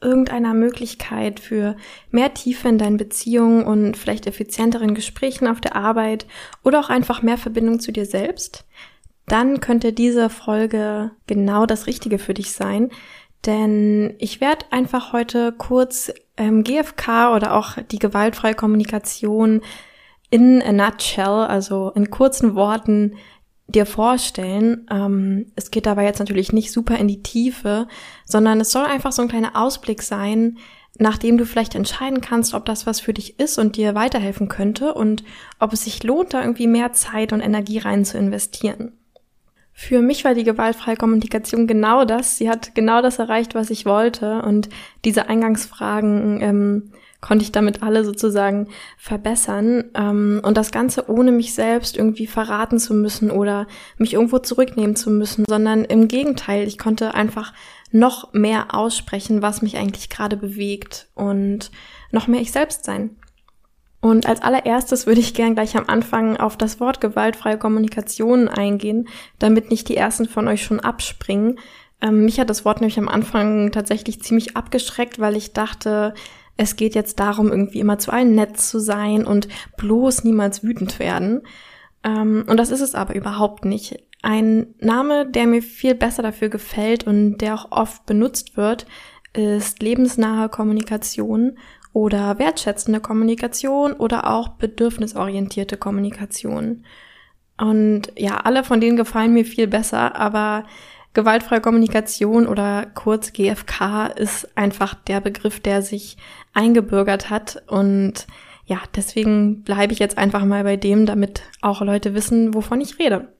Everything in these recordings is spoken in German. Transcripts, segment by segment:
irgendeiner Möglichkeit für mehr Tiefe in deinen Beziehungen und vielleicht effizienteren Gesprächen auf der Arbeit oder auch einfach mehr Verbindung zu dir selbst? Dann könnte diese Folge genau das Richtige für dich sein, denn ich werde einfach heute kurz ähm, GFK oder auch die gewaltfreie Kommunikation in a nutshell, also in kurzen Worten dir vorstellen. Ähm, es geht dabei jetzt natürlich nicht super in die Tiefe, sondern es soll einfach so ein kleiner Ausblick sein, nachdem du vielleicht entscheiden kannst, ob das was für dich ist und dir weiterhelfen könnte und ob es sich lohnt, da irgendwie mehr Zeit und Energie rein zu investieren. Für mich war die gewaltfreie Kommunikation genau das. Sie hat genau das erreicht, was ich wollte. Und diese Eingangsfragen ähm, konnte ich damit alle sozusagen verbessern. Ähm, und das Ganze ohne mich selbst irgendwie verraten zu müssen oder mich irgendwo zurücknehmen zu müssen, sondern im Gegenteil, ich konnte einfach noch mehr aussprechen, was mich eigentlich gerade bewegt und noch mehr ich selbst sein. Und als allererstes würde ich gern gleich am Anfang auf das Wort gewaltfreie Kommunikation eingehen, damit nicht die ersten von euch schon abspringen. Ähm, mich hat das Wort nämlich am Anfang tatsächlich ziemlich abgeschreckt, weil ich dachte, es geht jetzt darum, irgendwie immer zu allen nett zu sein und bloß niemals wütend werden. Ähm, und das ist es aber überhaupt nicht. Ein Name, der mir viel besser dafür gefällt und der auch oft benutzt wird, ist lebensnahe Kommunikation oder wertschätzende Kommunikation oder auch bedürfnisorientierte Kommunikation. Und ja, alle von denen gefallen mir viel besser, aber Gewaltfreie Kommunikation oder kurz GFK ist einfach der Begriff, der sich eingebürgert hat und ja, deswegen bleibe ich jetzt einfach mal bei dem, damit auch Leute wissen, wovon ich rede.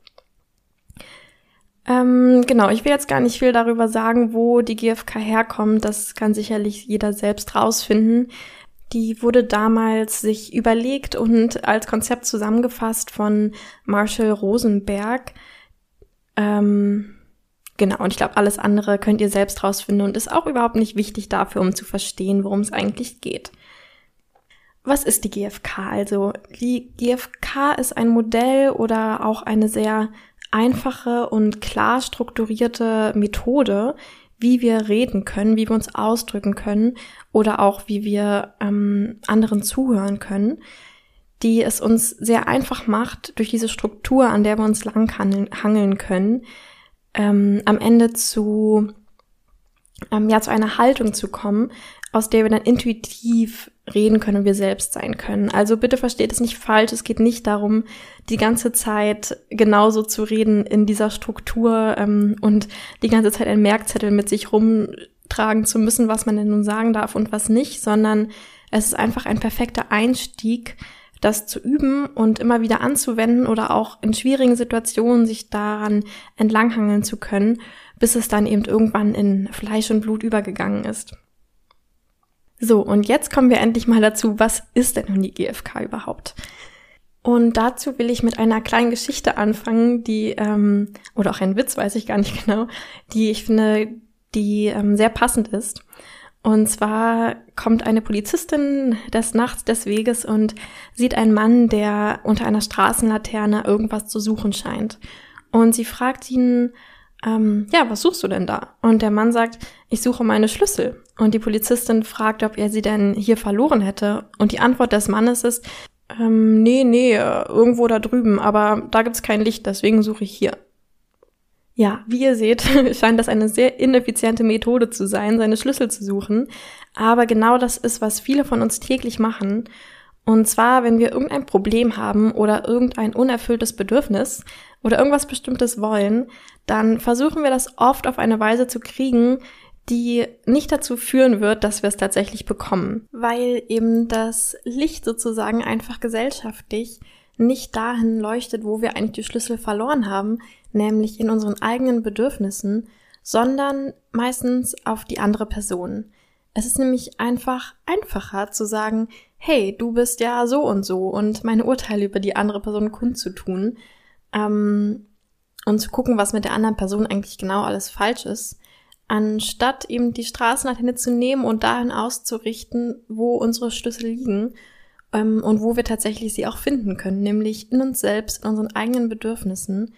Ähm, genau, ich will jetzt gar nicht viel darüber sagen, wo die GfK herkommt. Das kann sicherlich jeder selbst rausfinden. Die wurde damals sich überlegt und als Konzept zusammengefasst von Marshall Rosenberg. Ähm, Genau, und ich glaube, alles andere könnt ihr selbst rausfinden und ist auch überhaupt nicht wichtig dafür, um zu verstehen, worum es eigentlich geht. Was ist die GfK? Also, die GfK ist ein Modell oder auch eine sehr einfache und klar strukturierte Methode, wie wir reden können, wie wir uns ausdrücken können oder auch wie wir ähm, anderen zuhören können, die es uns sehr einfach macht, durch diese Struktur, an der wir uns langhangeln können, ähm, am Ende zu, ähm, ja, zu einer Haltung zu kommen, aus der wir dann intuitiv reden können und wir selbst sein können. Also bitte versteht es nicht falsch. Es geht nicht darum, die ganze Zeit genauso zu reden in dieser Struktur ähm, und die ganze Zeit einen Merkzettel mit sich rumtragen zu müssen, was man denn nun sagen darf und was nicht, sondern es ist einfach ein perfekter Einstieg, das zu üben und immer wieder anzuwenden oder auch in schwierigen Situationen sich daran entlanghangeln zu können, bis es dann eben irgendwann in Fleisch und Blut übergegangen ist. So, und jetzt kommen wir endlich mal dazu, was ist denn nun die GfK überhaupt? Und dazu will ich mit einer kleinen Geschichte anfangen, die, ähm, oder auch ein Witz, weiß ich gar nicht genau, die ich finde, die ähm, sehr passend ist. Und zwar kommt eine Polizistin des Nachts des Weges und sieht einen Mann, der unter einer Straßenlaterne irgendwas zu suchen scheint. Und sie fragt ihn, ähm, ja, was suchst du denn da? Und der Mann sagt, ich suche meine Schlüssel. Und die Polizistin fragt, ob er sie denn hier verloren hätte. Und die Antwort des Mannes ist, ähm, nee, nee, irgendwo da drüben, aber da gibt's kein Licht, deswegen suche ich hier. Ja, wie ihr seht, scheint das eine sehr ineffiziente Methode zu sein, seine Schlüssel zu suchen. Aber genau das ist, was viele von uns täglich machen. Und zwar, wenn wir irgendein Problem haben oder irgendein unerfülltes Bedürfnis oder irgendwas Bestimmtes wollen, dann versuchen wir das oft auf eine Weise zu kriegen, die nicht dazu führen wird, dass wir es tatsächlich bekommen. Weil eben das Licht sozusagen einfach gesellschaftlich nicht dahin leuchtet, wo wir eigentlich die Schlüssel verloren haben, nämlich in unseren eigenen Bedürfnissen, sondern meistens auf die andere Person. Es ist nämlich einfach einfacher zu sagen, hey, du bist ja so und so und meine Urteile über die andere Person kundzutun ähm, und zu gucken, was mit der anderen Person eigentlich genau alles falsch ist, anstatt eben die Straßenlaterne zu nehmen und dahin auszurichten, wo unsere Schlüssel liegen ähm, und wo wir tatsächlich sie auch finden können, nämlich in uns selbst, in unseren eigenen Bedürfnissen.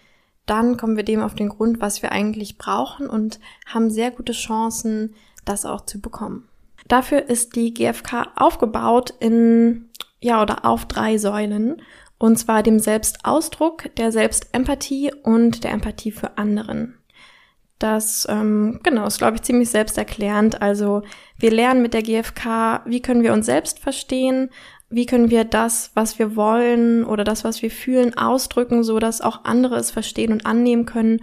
Dann kommen wir dem auf den Grund, was wir eigentlich brauchen und haben sehr gute Chancen, das auch zu bekommen. Dafür ist die GfK aufgebaut in, ja, oder auf drei Säulen. Und zwar dem Selbstausdruck, der Selbstempathie und der Empathie für anderen. Das, ähm, genau, ist, glaube ich, ziemlich selbsterklärend. Also wir lernen mit der GfK, wie können wir uns selbst verstehen, wie können wir das, was wir wollen oder das, was wir fühlen, ausdrücken, so dass auch andere es verstehen und annehmen können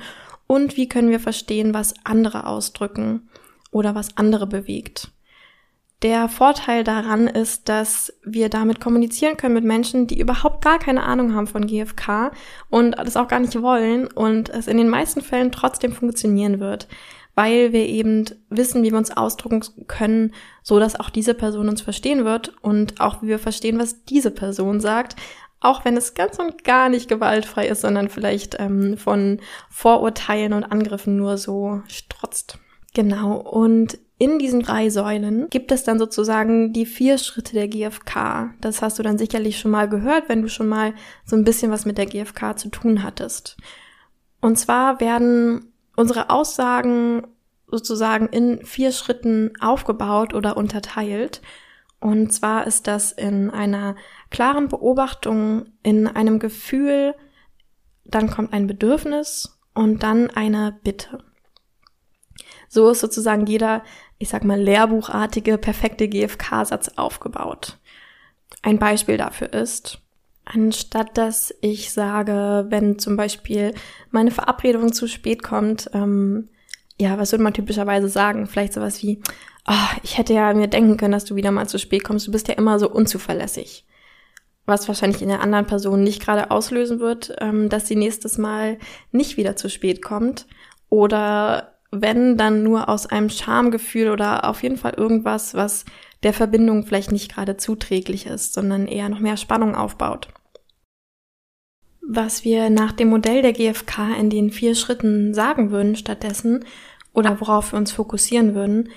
und wie können wir verstehen, was andere ausdrücken oder was andere bewegt. Der Vorteil daran ist, dass wir damit kommunizieren können mit Menschen, die überhaupt gar keine Ahnung haben von GFK und das auch gar nicht wollen und es in den meisten Fällen trotzdem funktionieren wird, weil wir eben wissen, wie wir uns ausdrücken können, so dass auch diese Person uns verstehen wird und auch wie wir verstehen, was diese Person sagt, auch wenn es ganz und gar nicht gewaltfrei ist, sondern vielleicht ähm, von Vorurteilen und Angriffen nur so strotzt. Genau. Und in diesen drei Säulen gibt es dann sozusagen die vier Schritte der GfK. Das hast du dann sicherlich schon mal gehört, wenn du schon mal so ein bisschen was mit der GfK zu tun hattest. Und zwar werden unsere Aussagen sozusagen in vier Schritten aufgebaut oder unterteilt. Und zwar ist das in einer klaren Beobachtung, in einem Gefühl, dann kommt ein Bedürfnis und dann eine Bitte. So ist sozusagen jeder ich sag mal, lehrbuchartige, perfekte GFK-Satz aufgebaut. Ein Beispiel dafür ist, anstatt dass ich sage, wenn zum Beispiel meine Verabredung zu spät kommt, ähm, ja, was würde man typischerweise sagen? Vielleicht sowas wie, oh, ich hätte ja mir denken können, dass du wieder mal zu spät kommst. Du bist ja immer so unzuverlässig. Was wahrscheinlich in der anderen Person nicht gerade auslösen wird, ähm, dass sie nächstes Mal nicht wieder zu spät kommt. Oder wenn dann nur aus einem Schamgefühl oder auf jeden Fall irgendwas, was der Verbindung vielleicht nicht gerade zuträglich ist, sondern eher noch mehr Spannung aufbaut. Was wir nach dem Modell der GfK in den vier Schritten sagen würden stattdessen oder worauf wir uns fokussieren würden,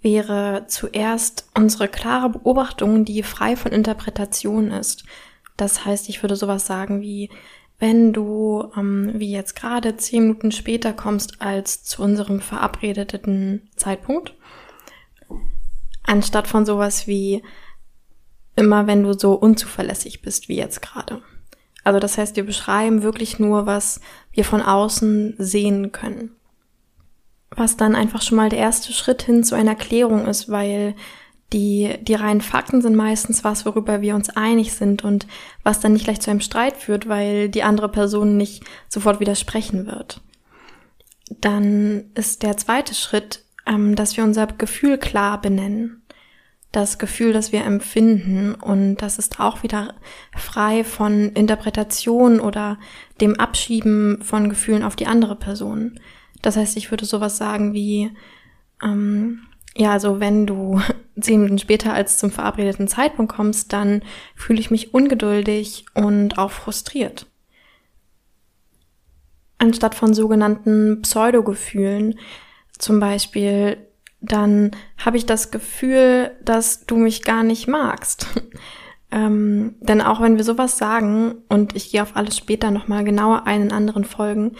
wäre zuerst unsere klare Beobachtung, die frei von Interpretation ist. Das heißt, ich würde sowas sagen wie, wenn du, ähm, wie jetzt gerade, zehn Minuten später kommst als zu unserem verabredeten Zeitpunkt, anstatt von sowas wie immer, wenn du so unzuverlässig bist wie jetzt gerade. Also das heißt, wir beschreiben wirklich nur, was wir von außen sehen können. Was dann einfach schon mal der erste Schritt hin zu einer Klärung ist, weil die, die reinen Fakten sind meistens was, worüber wir uns einig sind und was dann nicht gleich zu einem Streit führt, weil die andere Person nicht sofort widersprechen wird. Dann ist der zweite Schritt, ähm, dass wir unser Gefühl klar benennen. Das Gefühl, das wir empfinden und das ist auch wieder frei von Interpretation oder dem Abschieben von Gefühlen auf die andere Person. Das heißt, ich würde sowas sagen wie, ähm, ja, also wenn du zehn Minuten später als zum verabredeten Zeitpunkt kommst, dann fühle ich mich ungeduldig und auch frustriert. Anstatt von sogenannten Pseudogefühlen, zum Beispiel, dann habe ich das Gefühl, dass du mich gar nicht magst. ähm, denn auch wenn wir sowas sagen, und ich gehe auf alles später nochmal genauer ein in anderen Folgen,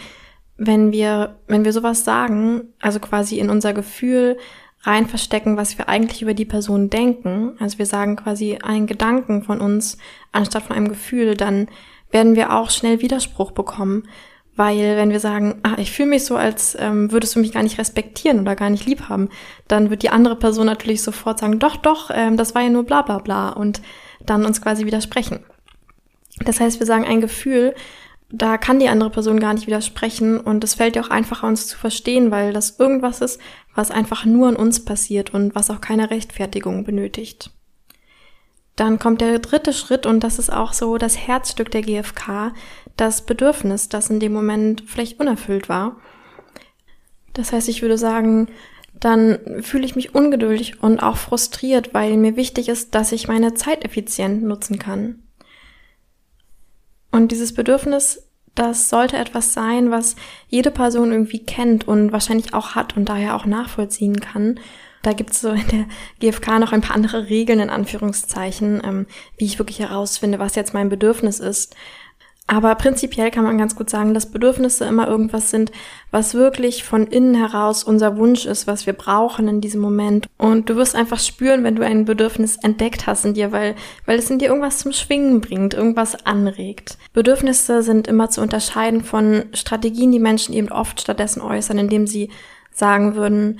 wenn wir, wenn wir sowas sagen, also quasi in unser Gefühl rein verstecken, was wir eigentlich über die Person denken, also wir sagen quasi einen Gedanken von uns anstatt von einem Gefühl, dann werden wir auch schnell Widerspruch bekommen. Weil wenn wir sagen, ah, ich fühle mich so, als ähm, würdest du mich gar nicht respektieren oder gar nicht lieb haben, dann wird die andere Person natürlich sofort sagen, doch, doch, ähm, das war ja nur bla bla bla und dann uns quasi widersprechen. Das heißt, wir sagen ein Gefühl, da kann die andere Person gar nicht widersprechen und es fällt ja auch einfacher, uns zu verstehen, weil das irgendwas ist, was einfach nur an uns passiert und was auch keine Rechtfertigung benötigt. Dann kommt der dritte Schritt und das ist auch so das Herzstück der GfK, das Bedürfnis, das in dem Moment vielleicht unerfüllt war. Das heißt, ich würde sagen, dann fühle ich mich ungeduldig und auch frustriert, weil mir wichtig ist, dass ich meine Zeit effizient nutzen kann. Und dieses Bedürfnis, das sollte etwas sein, was jede Person irgendwie kennt und wahrscheinlich auch hat und daher auch nachvollziehen kann. Da gibt es so in der GfK noch ein paar andere Regeln in Anführungszeichen, ähm, wie ich wirklich herausfinde, was jetzt mein Bedürfnis ist. Aber prinzipiell kann man ganz gut sagen, dass Bedürfnisse immer irgendwas sind, was wirklich von innen heraus unser Wunsch ist, was wir brauchen in diesem Moment. Und du wirst einfach spüren, wenn du ein Bedürfnis entdeckt hast in dir, weil, weil es in dir irgendwas zum Schwingen bringt, irgendwas anregt. Bedürfnisse sind immer zu unterscheiden von Strategien, die Menschen eben oft stattdessen äußern, indem sie sagen würden,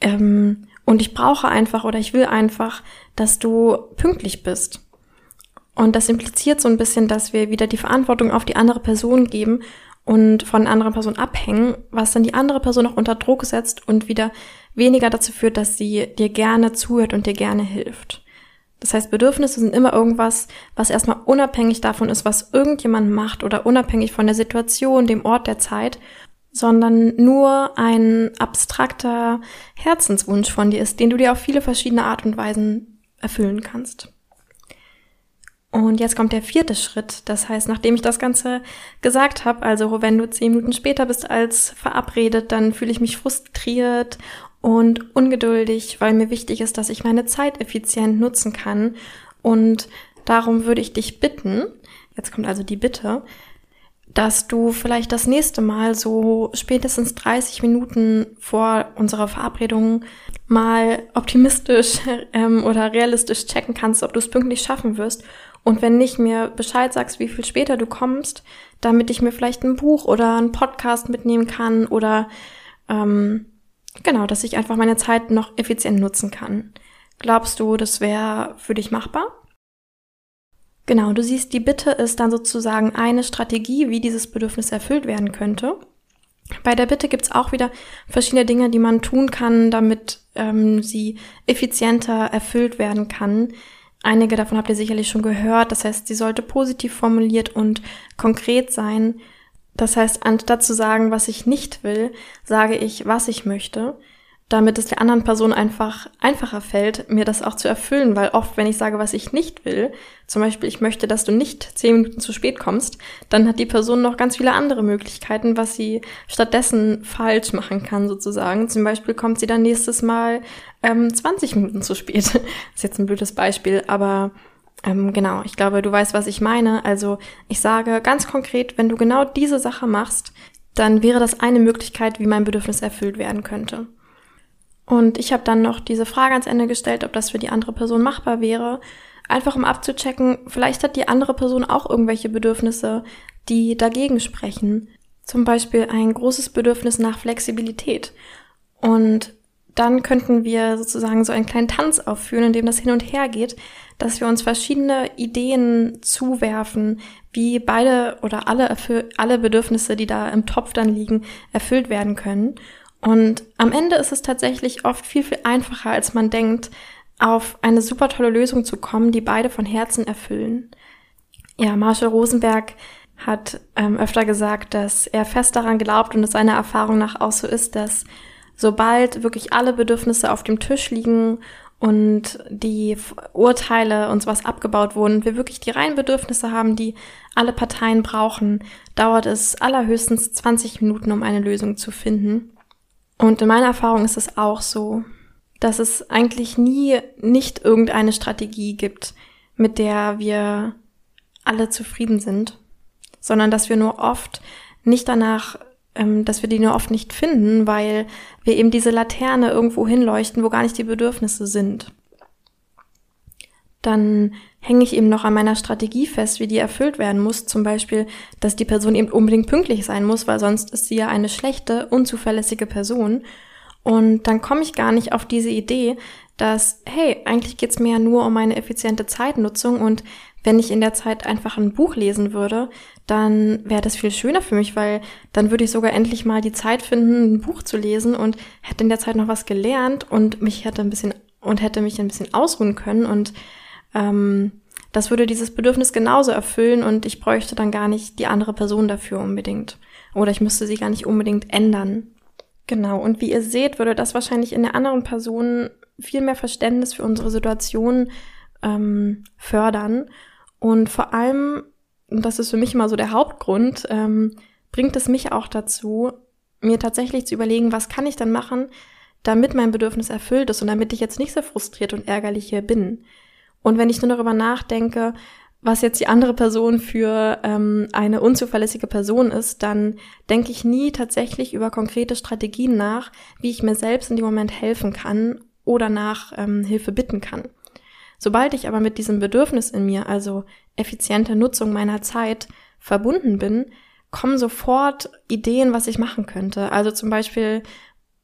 ähm, und ich brauche einfach oder ich will einfach, dass du pünktlich bist. Und das impliziert so ein bisschen, dass wir wieder die Verantwortung auf die andere Person geben und von der anderen Person abhängen, was dann die andere Person auch unter Druck setzt und wieder weniger dazu führt, dass sie dir gerne zuhört und dir gerne hilft. Das heißt, Bedürfnisse sind immer irgendwas, was erstmal unabhängig davon ist, was irgendjemand macht oder unabhängig von der Situation, dem Ort, der Zeit, sondern nur ein abstrakter Herzenswunsch von dir ist, den du dir auf viele verschiedene Art und Weisen erfüllen kannst. Und jetzt kommt der vierte Schritt. Das heißt, nachdem ich das Ganze gesagt habe, also wenn du zehn Minuten später bist als verabredet, dann fühle ich mich frustriert und ungeduldig, weil mir wichtig ist, dass ich meine Zeit effizient nutzen kann. Und darum würde ich dich bitten, jetzt kommt also die Bitte, dass du vielleicht das nächste Mal so spätestens 30 Minuten vor unserer Verabredung mal optimistisch ähm, oder realistisch checken kannst, ob du es pünktlich schaffen wirst und wenn nicht, mir Bescheid sagst, wie viel später du kommst, damit ich mir vielleicht ein Buch oder einen Podcast mitnehmen kann oder ähm, genau, dass ich einfach meine Zeit noch effizient nutzen kann. Glaubst du, das wäre für dich machbar? Genau, du siehst, die Bitte ist dann sozusagen eine Strategie, wie dieses Bedürfnis erfüllt werden könnte. Bei der Bitte gibt's auch wieder verschiedene Dinge, die man tun kann, damit ähm, sie effizienter erfüllt werden kann. Einige davon habt ihr sicherlich schon gehört. Das heißt, sie sollte positiv formuliert und konkret sein. Das heißt, anstatt zu sagen, was ich nicht will, sage ich, was ich möchte damit es der anderen Person einfach einfacher fällt, mir das auch zu erfüllen, weil oft, wenn ich sage, was ich nicht will, zum Beispiel, ich möchte, dass du nicht zehn Minuten zu spät kommst, dann hat die Person noch ganz viele andere Möglichkeiten, was sie stattdessen falsch machen kann, sozusagen. Zum Beispiel kommt sie dann nächstes Mal ähm, 20 Minuten zu spät. das ist jetzt ein blödes Beispiel, aber ähm, genau, ich glaube, du weißt, was ich meine. Also ich sage ganz konkret, wenn du genau diese Sache machst, dann wäre das eine Möglichkeit, wie mein Bedürfnis erfüllt werden könnte. Und ich habe dann noch diese Frage ans Ende gestellt, ob das für die andere Person machbar wäre. Einfach um abzuchecken, vielleicht hat die andere Person auch irgendwelche Bedürfnisse, die dagegen sprechen. Zum Beispiel ein großes Bedürfnis nach Flexibilität. Und dann könnten wir sozusagen so einen kleinen Tanz aufführen, in dem das hin und her geht, dass wir uns verschiedene Ideen zuwerfen, wie beide oder alle, alle Bedürfnisse, die da im Topf dann liegen, erfüllt werden können. Und am Ende ist es tatsächlich oft viel, viel einfacher, als man denkt, auf eine super tolle Lösung zu kommen, die beide von Herzen erfüllen. Ja, Marshall Rosenberg hat ähm, öfter gesagt, dass er fest daran glaubt und es seiner Erfahrung nach auch so ist, dass sobald wirklich alle Bedürfnisse auf dem Tisch liegen und die Urteile und sowas abgebaut wurden, wir wirklich die reinen Bedürfnisse haben, die alle Parteien brauchen, dauert es allerhöchstens 20 Minuten, um eine Lösung zu finden. Und in meiner Erfahrung ist es auch so, dass es eigentlich nie nicht irgendeine Strategie gibt, mit der wir alle zufrieden sind, sondern dass wir nur oft nicht danach, ähm, dass wir die nur oft nicht finden, weil wir eben diese Laterne irgendwo hinleuchten, wo gar nicht die Bedürfnisse sind. Dann hänge ich eben noch an meiner Strategie fest, wie die erfüllt werden muss. Zum Beispiel, dass die Person eben unbedingt pünktlich sein muss, weil sonst ist sie ja eine schlechte, unzuverlässige Person. Und dann komme ich gar nicht auf diese Idee, dass, hey, eigentlich geht's mir ja nur um eine effiziente Zeitnutzung und wenn ich in der Zeit einfach ein Buch lesen würde, dann wäre das viel schöner für mich, weil dann würde ich sogar endlich mal die Zeit finden, ein Buch zu lesen und hätte in der Zeit noch was gelernt und mich hätte ein bisschen und hätte mich ein bisschen ausruhen können und ähm, das würde dieses Bedürfnis genauso erfüllen und ich bräuchte dann gar nicht die andere Person dafür unbedingt. Oder ich müsste sie gar nicht unbedingt ändern. Genau, und wie ihr seht, würde das wahrscheinlich in der anderen Person viel mehr Verständnis für unsere Situation ähm, fördern. Und vor allem, und das ist für mich immer so der Hauptgrund, ähm, bringt es mich auch dazu, mir tatsächlich zu überlegen, was kann ich denn machen, damit mein Bedürfnis erfüllt ist und damit ich jetzt nicht so frustriert und ärgerlich hier bin. Und wenn ich nur darüber nachdenke, was jetzt die andere Person für ähm, eine unzuverlässige Person ist, dann denke ich nie tatsächlich über konkrete Strategien nach, wie ich mir selbst in dem Moment helfen kann oder nach ähm, Hilfe bitten kann. Sobald ich aber mit diesem Bedürfnis in mir, also effiziente Nutzung meiner Zeit, verbunden bin, kommen sofort Ideen, was ich machen könnte. Also zum Beispiel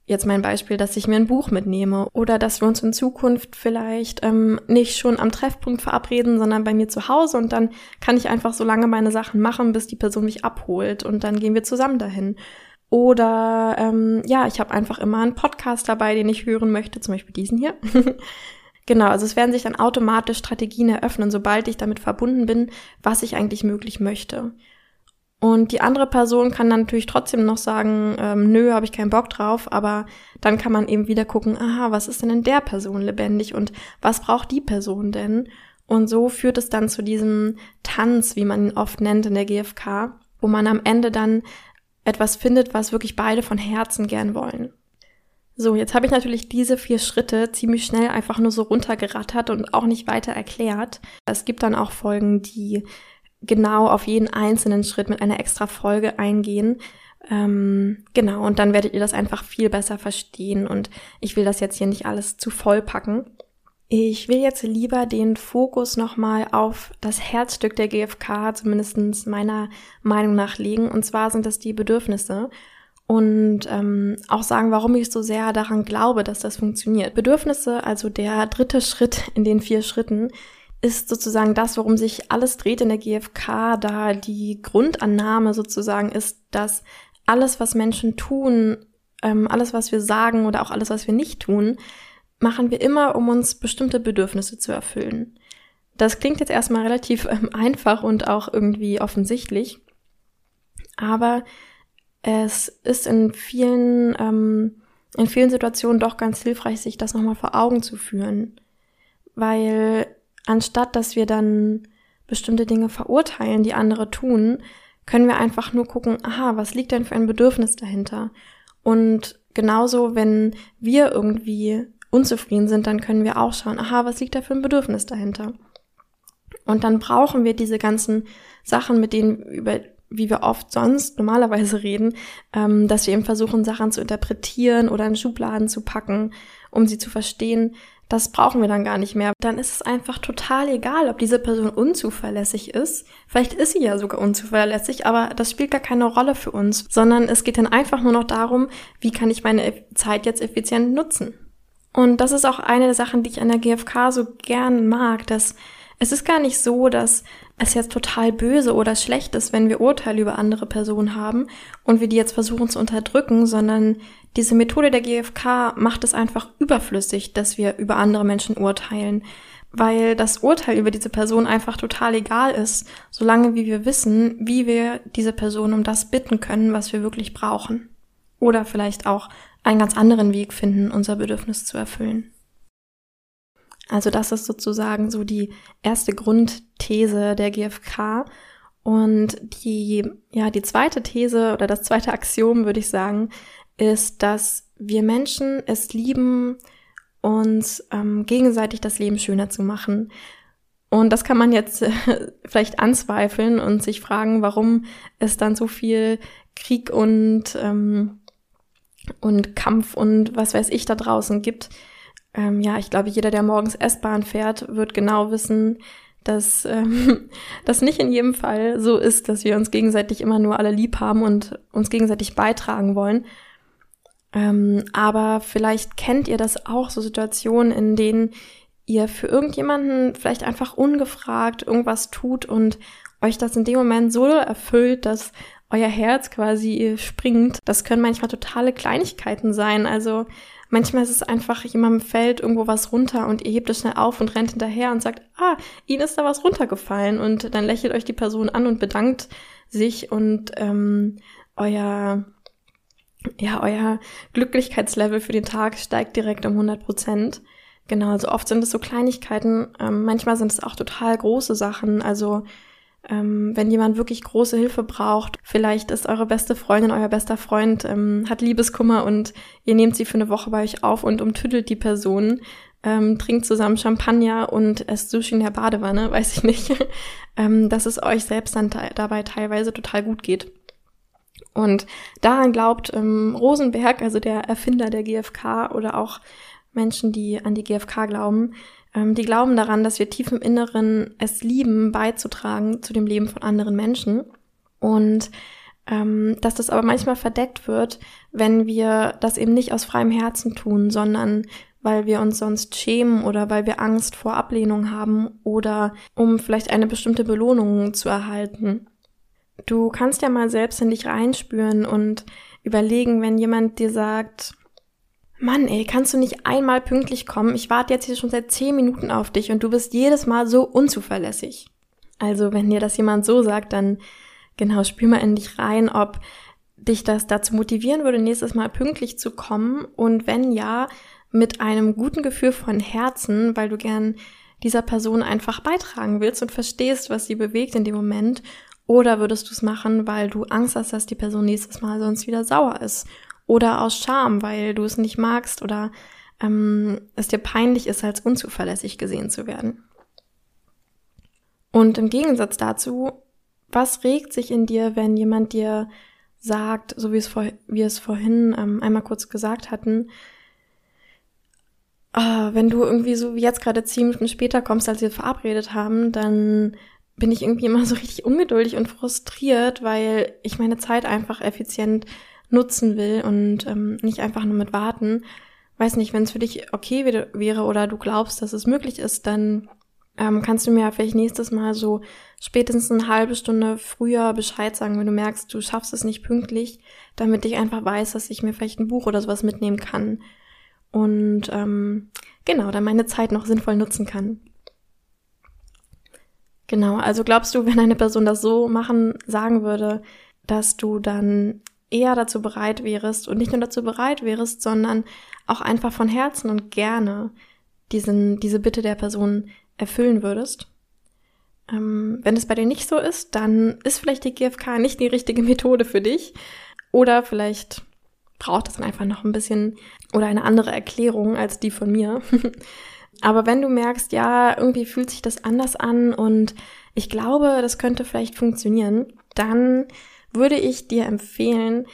jetzt mein Beispiel, dass ich mir ein Buch mitnehme oder dass wir uns in Zukunft vielleicht ähm, nicht schon am Treffpunkt verabreden, sondern bei mir zu Hause und dann kann ich einfach so lange meine Sachen machen, bis die Person mich abholt und dann gehen wir zusammen dahin. Oder ähm, ja, ich habe einfach immer einen Podcast dabei, den ich hören möchte, zum Beispiel diesen hier. genau, also es werden sich dann automatisch Strategien eröffnen, sobald ich damit verbunden bin, was ich eigentlich möglich möchte. Und die andere Person kann dann natürlich trotzdem noch sagen, ähm, nö, habe ich keinen Bock drauf, aber dann kann man eben wieder gucken, aha, was ist denn in der Person lebendig und was braucht die Person denn? Und so führt es dann zu diesem Tanz, wie man ihn oft nennt in der GfK, wo man am Ende dann etwas findet, was wirklich beide von Herzen gern wollen. So, jetzt habe ich natürlich diese vier Schritte ziemlich schnell einfach nur so runtergerattert und auch nicht weiter erklärt. Es gibt dann auch Folgen, die genau auf jeden einzelnen Schritt mit einer extra Folge eingehen. Ähm, genau, und dann werdet ihr das einfach viel besser verstehen und ich will das jetzt hier nicht alles zu voll packen. Ich will jetzt lieber den Fokus nochmal auf das Herzstück der GfK, zumindest meiner Meinung nach, legen. Und zwar sind das die Bedürfnisse. Und ähm, auch sagen, warum ich so sehr daran glaube, dass das funktioniert. Bedürfnisse, also der dritte Schritt in den vier Schritten, ist sozusagen das, worum sich alles dreht in der GfK, da die Grundannahme sozusagen ist, dass alles, was Menschen tun, ähm, alles, was wir sagen oder auch alles, was wir nicht tun, machen wir immer, um uns bestimmte Bedürfnisse zu erfüllen. Das klingt jetzt erstmal relativ ähm, einfach und auch irgendwie offensichtlich, aber es ist in vielen, ähm, in vielen Situationen doch ganz hilfreich, sich das nochmal vor Augen zu führen, weil anstatt dass wir dann bestimmte Dinge verurteilen, die andere tun, können wir einfach nur gucken, aha, was liegt denn für ein Bedürfnis dahinter? Und genauso, wenn wir irgendwie unzufrieden sind, dann können wir auch schauen, aha, was liegt da für ein Bedürfnis dahinter? Und dann brauchen wir diese ganzen Sachen, mit denen, über, wie wir oft sonst normalerweise reden, ähm, dass wir eben versuchen, Sachen zu interpretieren oder in Schubladen zu packen, um sie zu verstehen das brauchen wir dann gar nicht mehr. Dann ist es einfach total egal, ob diese Person unzuverlässig ist. Vielleicht ist sie ja sogar unzuverlässig, aber das spielt gar keine Rolle für uns, sondern es geht dann einfach nur noch darum, wie kann ich meine Zeit jetzt effizient nutzen. Und das ist auch eine der Sachen, die ich an der GfK so gern mag, dass es ist gar nicht so, dass es jetzt total böse oder schlecht ist, wenn wir Urteile über andere Personen haben und wir die jetzt versuchen zu unterdrücken, sondern diese Methode der GfK macht es einfach überflüssig, dass wir über andere Menschen urteilen, weil das Urteil über diese Person einfach total egal ist, solange wie wir wissen, wie wir diese Person um das bitten können, was wir wirklich brauchen. Oder vielleicht auch einen ganz anderen Weg finden, unser Bedürfnis zu erfüllen. Also das ist sozusagen so die erste Grundthese der GfK. Und die, ja, die zweite These oder das zweite Axiom, würde ich sagen, ist, dass wir Menschen es lieben, uns ähm, gegenseitig das Leben schöner zu machen. Und das kann man jetzt äh, vielleicht anzweifeln und sich fragen, warum es dann so viel Krieg und, ähm, und Kampf und was weiß ich da draußen gibt. Ähm, ja, ich glaube, jeder, der morgens S-Bahn fährt, wird genau wissen, dass ähm, das nicht in jedem Fall so ist, dass wir uns gegenseitig immer nur alle lieb haben und uns gegenseitig beitragen wollen, ähm, aber vielleicht kennt ihr das auch, so Situationen, in denen ihr für irgendjemanden vielleicht einfach ungefragt irgendwas tut und euch das in dem Moment so erfüllt, dass euer Herz quasi springt. Das können manchmal totale Kleinigkeiten sein. Also manchmal ist es einfach, jemandem fällt irgendwo was runter und ihr hebt es schnell auf und rennt hinterher und sagt, ah, ihnen ist da was runtergefallen. Und dann lächelt euch die Person an und bedankt sich und ähm, euer ja, euer Glücklichkeitslevel für den Tag steigt direkt um 100 Prozent. Genau, also oft sind es so Kleinigkeiten, ähm, manchmal sind es auch total große Sachen. Also ähm, wenn jemand wirklich große Hilfe braucht, vielleicht ist eure beste Freundin, euer bester Freund, ähm, hat Liebeskummer und ihr nehmt sie für eine Woche bei euch auf und umtüdelt die Person, ähm, trinkt zusammen Champagner und esst Sushi in der Badewanne, weiß ich nicht, ähm, dass es euch selbst dann dabei teilweise total gut geht. Und daran glaubt ähm, Rosenberg, also der Erfinder der GfK oder auch Menschen, die an die GfK glauben, ähm, die glauben daran, dass wir tief im Inneren es lieben, beizutragen zu dem Leben von anderen Menschen. Und ähm, dass das aber manchmal verdeckt wird, wenn wir das eben nicht aus freiem Herzen tun, sondern weil wir uns sonst schämen oder weil wir Angst vor Ablehnung haben oder um vielleicht eine bestimmte Belohnung zu erhalten. Du kannst ja mal selbst in dich reinspüren und überlegen, wenn jemand dir sagt, Mann, ey, kannst du nicht einmal pünktlich kommen? Ich warte jetzt hier schon seit zehn Minuten auf dich und du bist jedes Mal so unzuverlässig. Also, wenn dir das jemand so sagt, dann genau, spür mal in dich rein, ob dich das dazu motivieren würde, nächstes Mal pünktlich zu kommen und wenn ja, mit einem guten Gefühl von Herzen, weil du gern dieser Person einfach beitragen willst und verstehst, was sie bewegt in dem Moment, oder würdest du es machen, weil du Angst hast, dass die Person nächstes Mal sonst wieder sauer ist oder aus Scham, weil du es nicht magst oder ähm, es dir peinlich ist, als unzuverlässig gesehen zu werden. Und im Gegensatz dazu, was regt sich in dir, wenn jemand dir sagt, so wie es, vor, wir es vorhin ähm, einmal kurz gesagt hatten, äh, wenn du irgendwie so wie jetzt gerade zehn Minuten später kommst, als wir verabredet haben, dann bin ich irgendwie immer so richtig ungeduldig und frustriert, weil ich meine Zeit einfach effizient nutzen will und ähm, nicht einfach nur mit warten. Weiß nicht, wenn es für dich okay wäre oder du glaubst, dass es möglich ist, dann ähm, kannst du mir vielleicht nächstes Mal so spätestens eine halbe Stunde früher Bescheid sagen, wenn du merkst, du schaffst es nicht pünktlich, damit ich einfach weiß, dass ich mir vielleicht ein Buch oder sowas mitnehmen kann. Und ähm, genau, dann meine Zeit noch sinnvoll nutzen kann. Genau, also glaubst du, wenn eine Person das so machen, sagen würde, dass du dann eher dazu bereit wärst und nicht nur dazu bereit wärst, sondern auch einfach von Herzen und gerne diesen, diese Bitte der Person erfüllen würdest. Ähm, wenn es bei dir nicht so ist, dann ist vielleicht die GFK nicht die richtige Methode für dich. Oder vielleicht braucht es dann einfach noch ein bisschen oder eine andere Erklärung als die von mir. Aber wenn du merkst, ja, irgendwie fühlt sich das anders an und ich glaube, das könnte vielleicht funktionieren, dann würde ich dir empfehlen,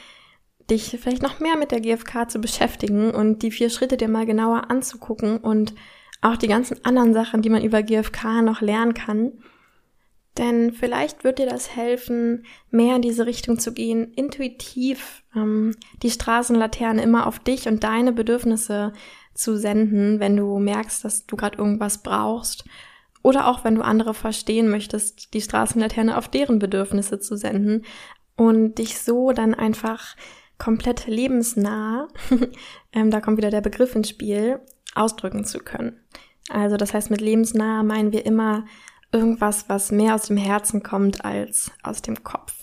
dich vielleicht noch mehr mit der GfK zu beschäftigen und die vier Schritte dir mal genauer anzugucken und auch die ganzen anderen Sachen, die man über GfK noch lernen kann. Denn vielleicht wird dir das helfen, mehr in diese Richtung zu gehen, intuitiv ähm, die Straßenlaterne immer auf dich und deine Bedürfnisse zu senden, wenn du merkst, dass du gerade irgendwas brauchst. Oder auch wenn du andere verstehen möchtest, die Straßenlaterne auf deren Bedürfnisse zu senden und dich so dann einfach komplett lebensnah, ähm, da kommt wieder der Begriff ins Spiel, ausdrücken zu können. Also das heißt, mit lebensnah meinen wir immer irgendwas, was mehr aus dem Herzen kommt als aus dem Kopf.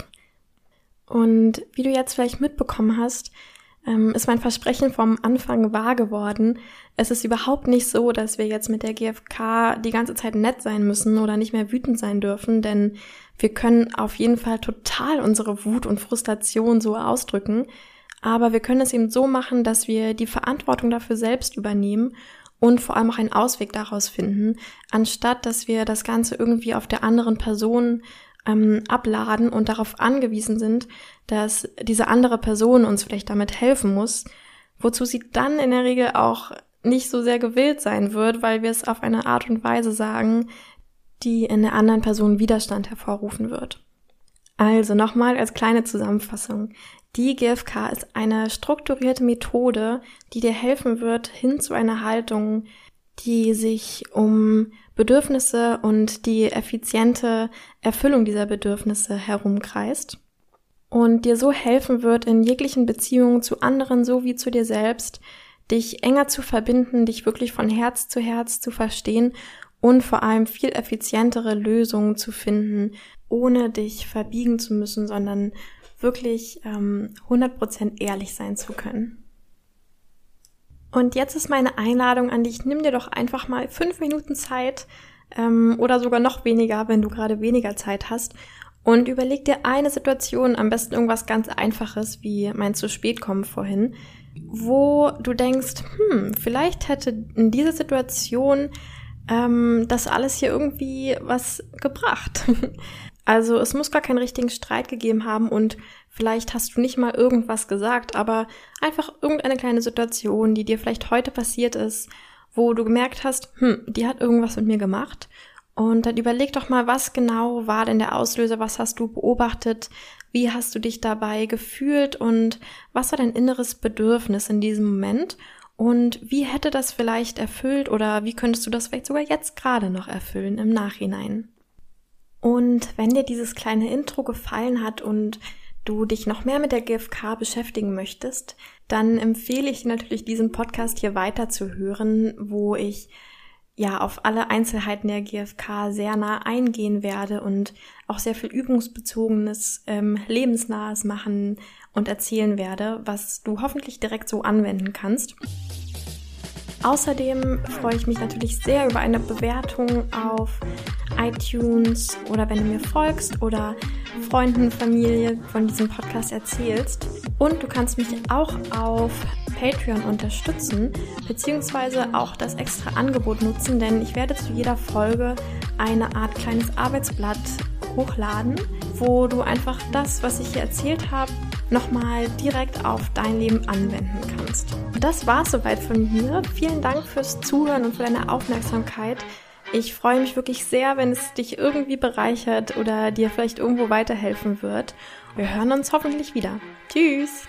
Und wie du jetzt vielleicht mitbekommen hast, ähm, ist mein Versprechen vom Anfang wahr geworden. Es ist überhaupt nicht so, dass wir jetzt mit der GfK die ganze Zeit nett sein müssen oder nicht mehr wütend sein dürfen, denn wir können auf jeden Fall total unsere Wut und Frustration so ausdrücken, aber wir können es eben so machen, dass wir die Verantwortung dafür selbst übernehmen und vor allem auch einen Ausweg daraus finden, anstatt dass wir das Ganze irgendwie auf der anderen Person ähm, abladen und darauf angewiesen sind, dass diese andere Person uns vielleicht damit helfen muss, wozu sie dann in der Regel auch nicht so sehr gewillt sein wird, weil wir es auf eine Art und Weise sagen, die in der anderen Person Widerstand hervorrufen wird. Also nochmal als kleine Zusammenfassung. Die GFK ist eine strukturierte Methode, die dir helfen wird, hin zu einer Haltung, die sich um Bedürfnisse und die effiziente Erfüllung dieser Bedürfnisse herumkreist und dir so helfen wird, in jeglichen Beziehungen zu anderen sowie zu dir selbst, dich enger zu verbinden, dich wirklich von Herz zu Herz zu verstehen und vor allem viel effizientere Lösungen zu finden, ohne dich verbiegen zu müssen, sondern wirklich ähm, 100% ehrlich sein zu können. Und jetzt ist meine Einladung an dich, nimm dir doch einfach mal fünf Minuten Zeit ähm, oder sogar noch weniger, wenn du gerade weniger Zeit hast und überleg dir eine Situation, am besten irgendwas ganz Einfaches, wie mein zu spät kommen vorhin, wo du denkst, hm, vielleicht hätte in dieser Situation ähm, das alles hier irgendwie was gebracht. also es muss gar keinen richtigen Streit gegeben haben und vielleicht hast du nicht mal irgendwas gesagt, aber einfach irgendeine kleine Situation, die dir vielleicht heute passiert ist, wo du gemerkt hast, hm, die hat irgendwas mit mir gemacht. Und dann überleg doch mal, was genau war denn der Auslöser, was hast du beobachtet, wie hast du dich dabei gefühlt und was war dein inneres Bedürfnis in diesem Moment und wie hätte das vielleicht erfüllt oder wie könntest du das vielleicht sogar jetzt gerade noch erfüllen im Nachhinein? Und wenn dir dieses kleine Intro gefallen hat und du dich noch mehr mit der GfK beschäftigen möchtest, dann empfehle ich natürlich diesen Podcast hier weiter zu hören, wo ich ja auf alle Einzelheiten der GfK sehr nah eingehen werde und auch sehr viel übungsbezogenes, ähm, lebensnahes machen und erzählen werde, was du hoffentlich direkt so anwenden kannst. Außerdem freue ich mich natürlich sehr über eine Bewertung auf iTunes oder wenn du mir folgst oder Freunden, Familie von diesem Podcast erzählst. Und du kannst mich auch auf Patreon unterstützen, beziehungsweise auch das extra Angebot nutzen, denn ich werde zu jeder Folge eine Art kleines Arbeitsblatt hochladen, wo du einfach das, was ich hier erzählt habe, nochmal direkt auf dein Leben anwenden kannst. Das war soweit von mir. Vielen Dank fürs Zuhören und für deine Aufmerksamkeit. Ich freue mich wirklich sehr, wenn es dich irgendwie bereichert oder dir vielleicht irgendwo weiterhelfen wird. Wir hören uns hoffentlich wieder. Tschüss!